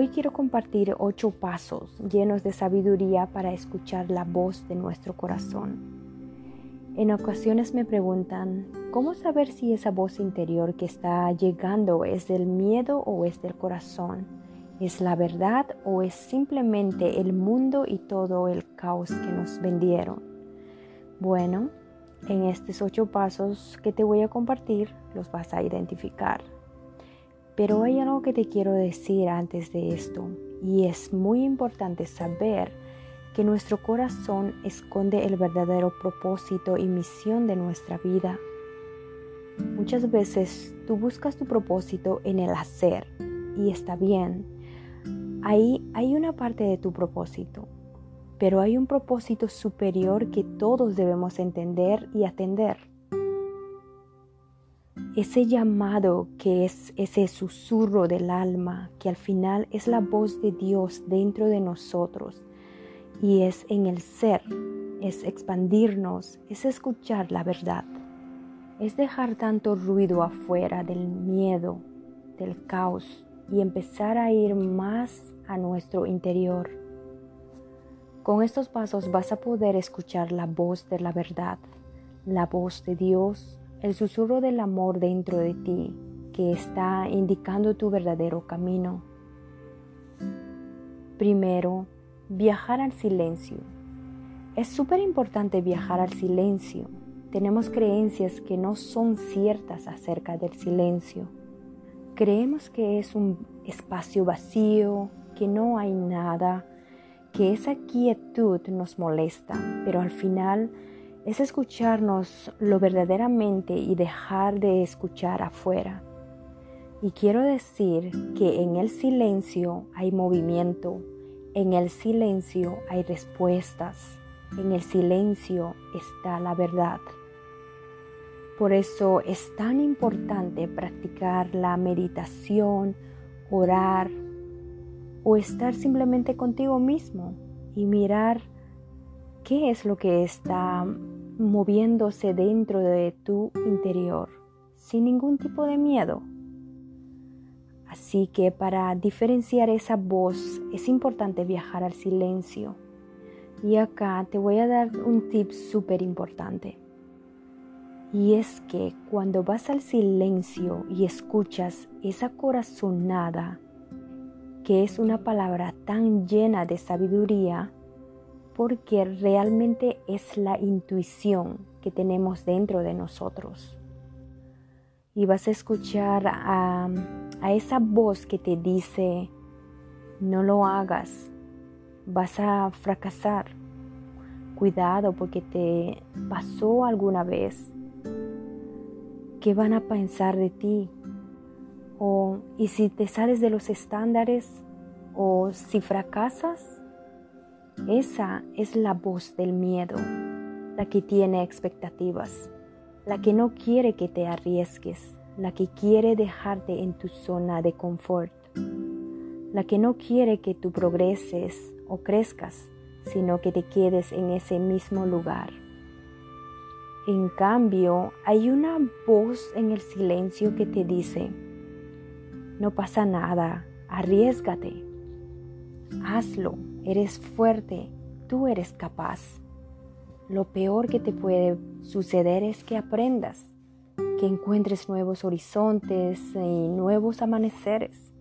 Hoy quiero compartir ocho pasos llenos de sabiduría para escuchar la voz de nuestro corazón. En ocasiones me preguntan, ¿cómo saber si esa voz interior que está llegando es del miedo o es del corazón? ¿Es la verdad o es simplemente el mundo y todo el caos que nos vendieron? Bueno, en estos ocho pasos que te voy a compartir los vas a identificar. Pero hay algo que te quiero decir antes de esto y es muy importante saber que nuestro corazón esconde el verdadero propósito y misión de nuestra vida. Muchas veces tú buscas tu propósito en el hacer y está bien. Ahí hay una parte de tu propósito, pero hay un propósito superior que todos debemos entender y atender ese llamado que es ese susurro del alma, que al final es la voz de Dios dentro de nosotros y es en el ser, es expandirnos, es escuchar la verdad, es dejar tanto ruido afuera del miedo, del caos y empezar a ir más a nuestro interior. Con estos pasos vas a poder escuchar la voz de la verdad, la voz de Dios el susurro del amor dentro de ti que está indicando tu verdadero camino. Primero, viajar al silencio. Es súper importante viajar al silencio. Tenemos creencias que no son ciertas acerca del silencio. Creemos que es un espacio vacío, que no hay nada, que esa quietud nos molesta, pero al final es escucharnos lo verdaderamente y dejar de escuchar afuera. Y quiero decir que en el silencio hay movimiento, en el silencio hay respuestas, en el silencio está la verdad. Por eso es tan importante practicar la meditación, orar o estar simplemente contigo mismo y mirar qué es lo que está moviéndose dentro de tu interior sin ningún tipo de miedo. Así que para diferenciar esa voz es importante viajar al silencio. Y acá te voy a dar un tip súper importante. Y es que cuando vas al silencio y escuchas esa corazonada, que es una palabra tan llena de sabiduría, porque realmente es la intuición que tenemos dentro de nosotros. Y vas a escuchar a, esa voz que te dice, no lo hagas, vas a fracasar. Cuidado porque te pasó alguna vez. ¿Qué van a pensar de ti? O, ¿y si te sales de los estándares? ¿O si fracasas? Esa es la voz del miedo, la que tiene expectativas, la que no quiere que te arriesgues, la que quiere dejarte en tu zona de confort, la que no quiere que tú progreses o crezcas, sino que te quedes en ese mismo lugar. En cambio, hay una voz en el silencio que te dice, no pasa nada, arriesgate, hazlo, Eres fuerte, tú eres capaz. Lo peor que te puede suceder es que aprendas, que encuentres nuevos horizontes y nuevos amaneceres.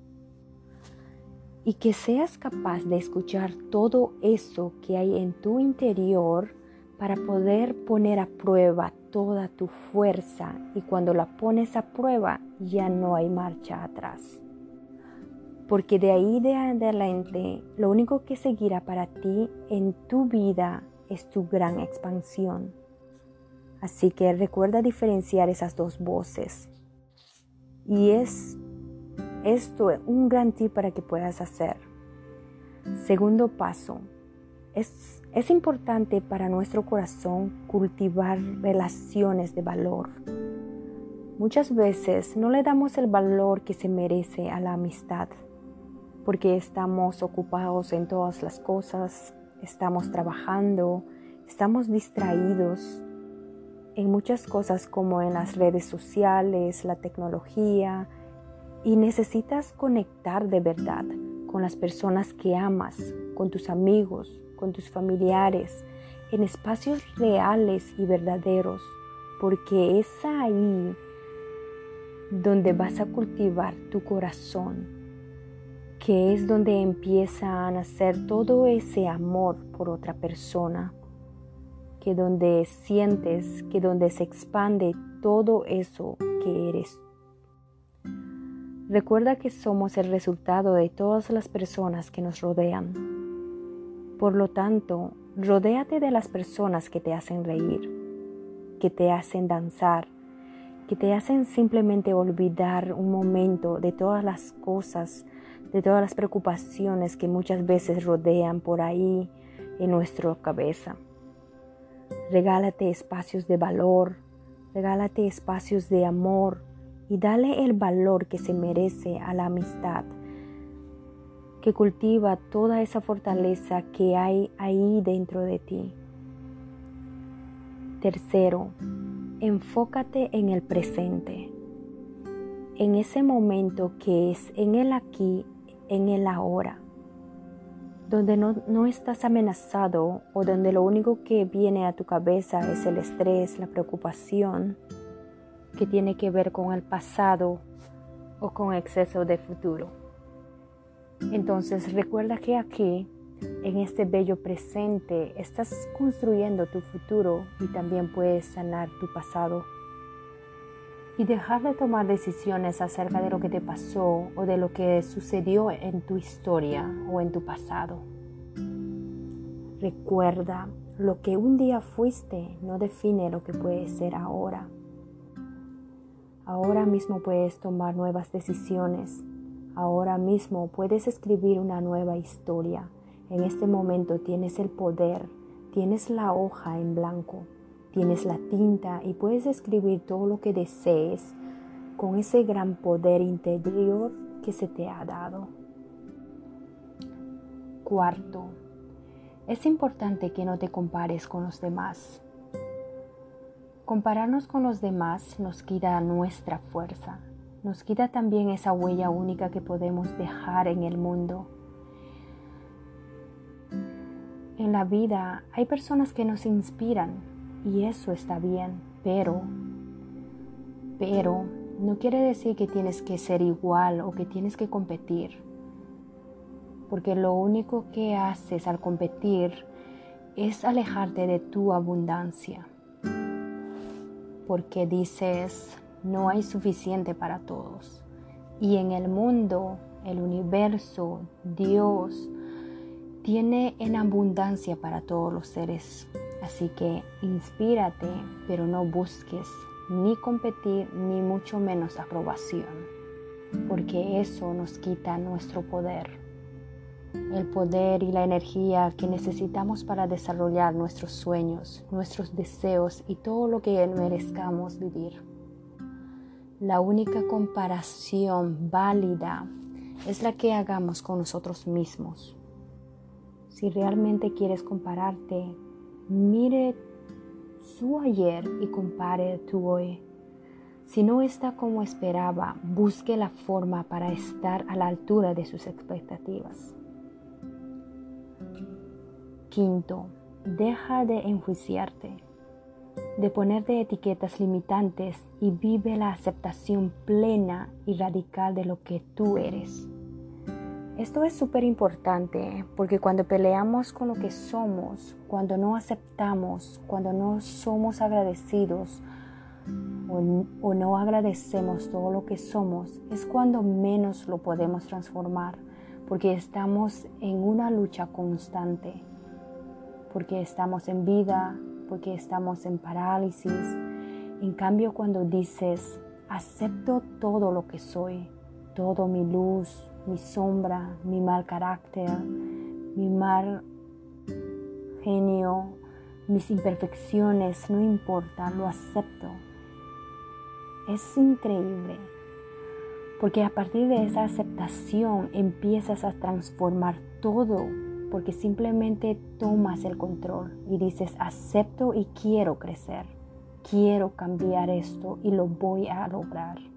Y que seas capaz de escuchar todo eso que hay en tu interior para poder poner a prueba toda tu fuerza y cuando la pones a prueba ya no hay marcha atrás porque de ahí de adelante lo único que seguirá para ti en tu vida es tu gran expansión. Así que recuerda diferenciar esas dos voces. Y es esto un gran tip para que puedas hacer. Segundo paso, es, es importante para nuestro corazón cultivar relaciones de valor. Muchas veces no le damos el valor que se merece a la amistad porque estamos ocupados en todas las cosas, estamos trabajando, estamos distraídos en muchas cosas como en las redes sociales, la tecnología, y necesitas conectar de verdad con las personas que amas, con tus amigos, con tus familiares, en espacios reales y verdaderos, porque es ahí donde vas a cultivar tu corazón, que es donde empieza a nacer todo ese amor por otra persona, que donde sientes, que donde se expande todo eso que eres. Recuerda que somos el resultado de todas las personas que nos rodean. Por lo tanto, rodéate de las personas que te hacen reír, que te hacen danzar, que te hacen simplemente olvidar un momento de todas las cosas, de todas las preocupaciones que muchas veces rodean por ahí en nuestra cabeza. Regálate espacios de valor, regálate espacios de amor y dale el valor que se merece a la amistad, que cultiva toda esa fortaleza que hay ahí dentro de ti. Tercero, enfócate en el presente, en ese momento que es en el aquí, en el ahora, donde no, no, estás amenazado o donde lo único que viene a tu cabeza es el estrés, la preocupación que tiene que ver con el pasado o con exceso de futuro. Entonces recuerda que aquí en este bello presente estás construyendo tu futuro y también puedes sanar tu pasado. Y dejar de tomar decisiones acerca de lo que te pasó o de lo que sucedió en tu historia o en tu pasado. Recuerda, lo que un día fuiste no define lo que puedes ser ahora. Ahora mismo puedes tomar nuevas decisiones. Ahora mismo puedes escribir una nueva historia en este momento tienes el poder, tienes la hoja en blanco, tienes la tinta y puedes escribir todo lo que desees con ese gran poder interior que se te ha dado. Cuarto, es importante que no te compares con los demás. Compararnos con los demás nos quita nuestra fuerza, nos quita también esa huella única que podemos dejar en el mundo En la vida hay personas que nos inspiran y eso está bien, pero, pero no quiere decir que tienes que ser igual o que tienes que competir. Porque lo único que haces al competir es alejarte de tu abundancia. Porque dices, no hay suficiente para todos. Y en el mundo, el universo, Dios, tiene en abundancia para todos los seres. Así que inspírate, pero no busques ni competir ni mucho menos aprobación, porque eso nos quita nuestro poder. El poder y la energía que necesitamos para desarrollar nuestros sueños, nuestros deseos y todo lo que merezcamos vivir. La única comparación válida es la que hagamos con nosotros mismos si realmente quieres compararte, mire su ayer y compare tu hoy. Si no está como esperaba, busque la forma para estar a la altura de sus expectativas. Quinto, deja de enjuiciarte, de ponerte etiquetas limitantes y vive la aceptación plena y radical de lo que tú eres. Esto es súper importante porque cuando peleamos con lo que somos, cuando no aceptamos, cuando no somos agradecidos o, no agradecemos todo lo que somos, es cuando menos lo podemos transformar porque estamos en una lucha constante, porque estamos en vida, porque estamos en parálisis. En cambio, cuando dices, acepto todo lo que soy, todo mi luz, mi sombra, mi mal carácter, mi mal genio, mis imperfecciones, no importa, lo acepto. Es increíble, porque a partir de esa aceptación empiezas a transformar todo, porque simplemente tomas el control y dices, acepto y quiero crecer, quiero cambiar esto y lo voy a lograr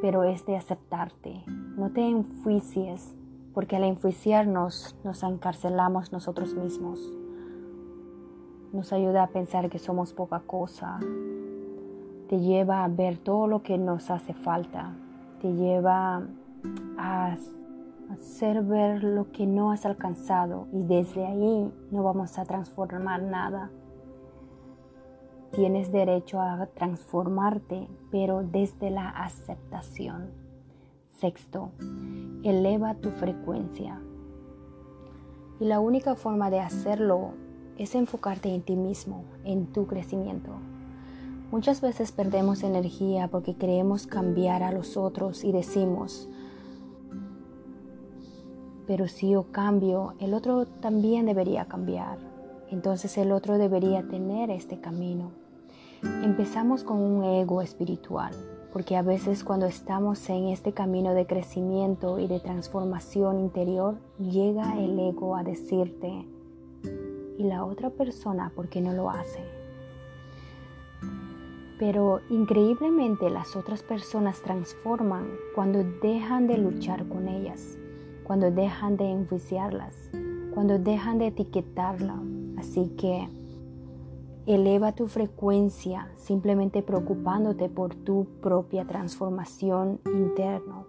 pero es de aceptarte. No te enjuicies, porque al enjuiciarnos nos encarcelamos nosotros mismos. Nos ayuda a pensar que somos poca cosa. Te lleva a ver todo lo que nos hace falta. Te lleva a hacer ver lo que no has alcanzado y desde ahí no vamos a transformar nada. Tienes derecho a transformarte, pero desde la aceptación. Sexto, eleva tu frecuencia. Y la única forma de hacerlo es enfocarte en ti mismo, en tu crecimiento. Muchas veces perdemos energía porque queremos cambiar a los otros y decimos, pero si yo cambio, el otro también debería cambiar. Entonces el otro debería tener este camino. Empezamos con un ego espiritual, porque a veces cuando estamos en este camino de crecimiento y de transformación interior, llega el ego a decirte, ¿y la otra persona por qué no lo hace? Pero increíblemente las otras personas transforman cuando dejan de luchar con ellas, cuando dejan de enjuiciarlas, cuando dejan de etiquetarla. Así que Eleva tu frecuencia simplemente preocupándote por tu propia transformación interna.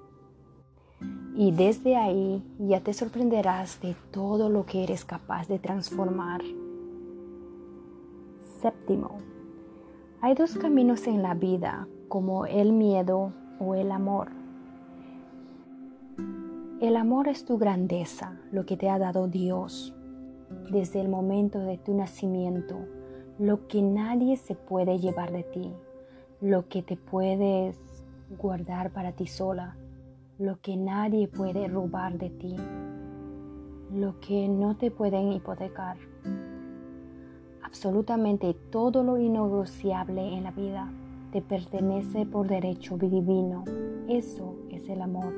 Y desde ahí ya te sorprenderás de todo lo que eres capaz de transformar. Séptimo, hay dos caminos en la vida, como el miedo o el amor. El amor es tu grandeza, lo que te ha dado Dios desde el momento de tu nacimiento lo que nadie se puede llevar de ti, lo que te puedes guardar para ti sola, lo que nadie puede robar de ti, lo que no te pueden hipotecar. Absolutamente todo lo innegociable en la vida te pertenece por derecho divino. Eso es el amor.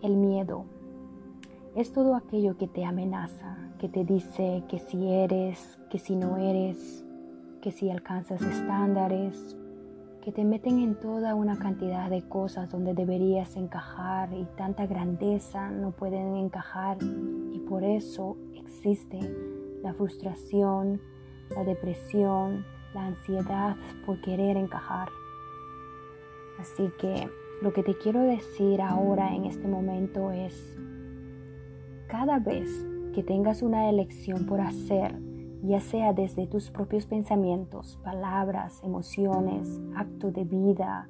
El miedo es todo aquello que te amenaza, que te dice que si eres, que si no eres, que si alcanzas estándares, que te meten en toda una cantidad de cosas donde deberías encajar y tanta grandeza no pueden encajar y por eso existe la frustración, la depresión, la ansiedad por querer encajar. Así que lo que te quiero decir ahora en este momento es cada vez que tengas una elección por hacer, ya sea desde tus propios pensamientos, palabras, emociones, acto de vida,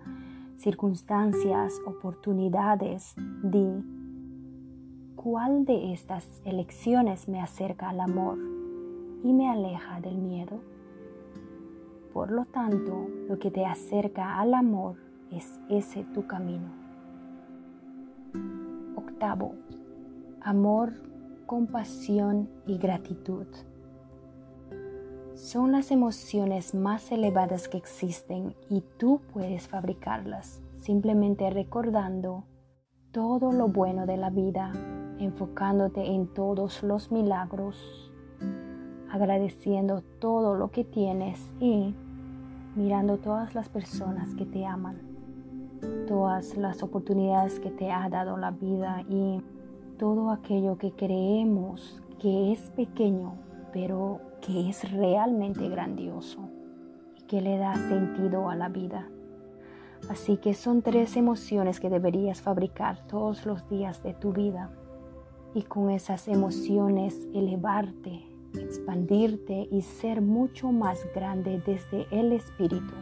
circunstancias, oportunidades, di, ¿cuál de estas elecciones me acerca al amor y me aleja del miedo? Por lo tanto, lo que te acerca al amor es ese tu camino. Octavo, amor, compasión y gratitud. Son las emociones más elevadas que existen y tú puedes fabricarlas simplemente recordando todo lo bueno de la vida, enfocándote en todos los milagros, agradeciendo todo lo que tienes y mirando todas las personas que te aman, todas las oportunidades que te ha dado la vida y todo aquello que creemos que es pequeño, pero que es realmente grandioso y que le da sentido a la vida. Así que son tres emociones que deberías fabricar todos los días de tu vida y con esas emociones elevarte, expandirte y ser mucho más grande desde el espíritu,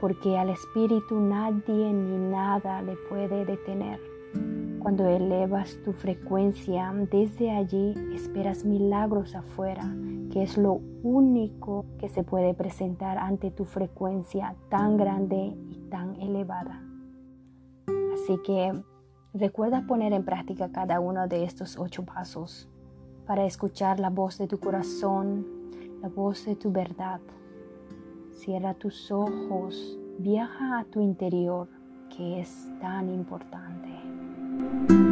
porque al espíritu nadie ni nada le puede detener. Cuando elevas tu frecuencia, desde allí esperas milagros afuera, que es lo único que se puede presentar ante tu frecuencia tan grande y tan elevada. Así que recuerda poner en práctica cada uno de estos ocho pasos para escuchar la voz de tu corazón, la voz de tu verdad. Cierra tus ojos, viaja a tu interior, que es tan importante. Thank you.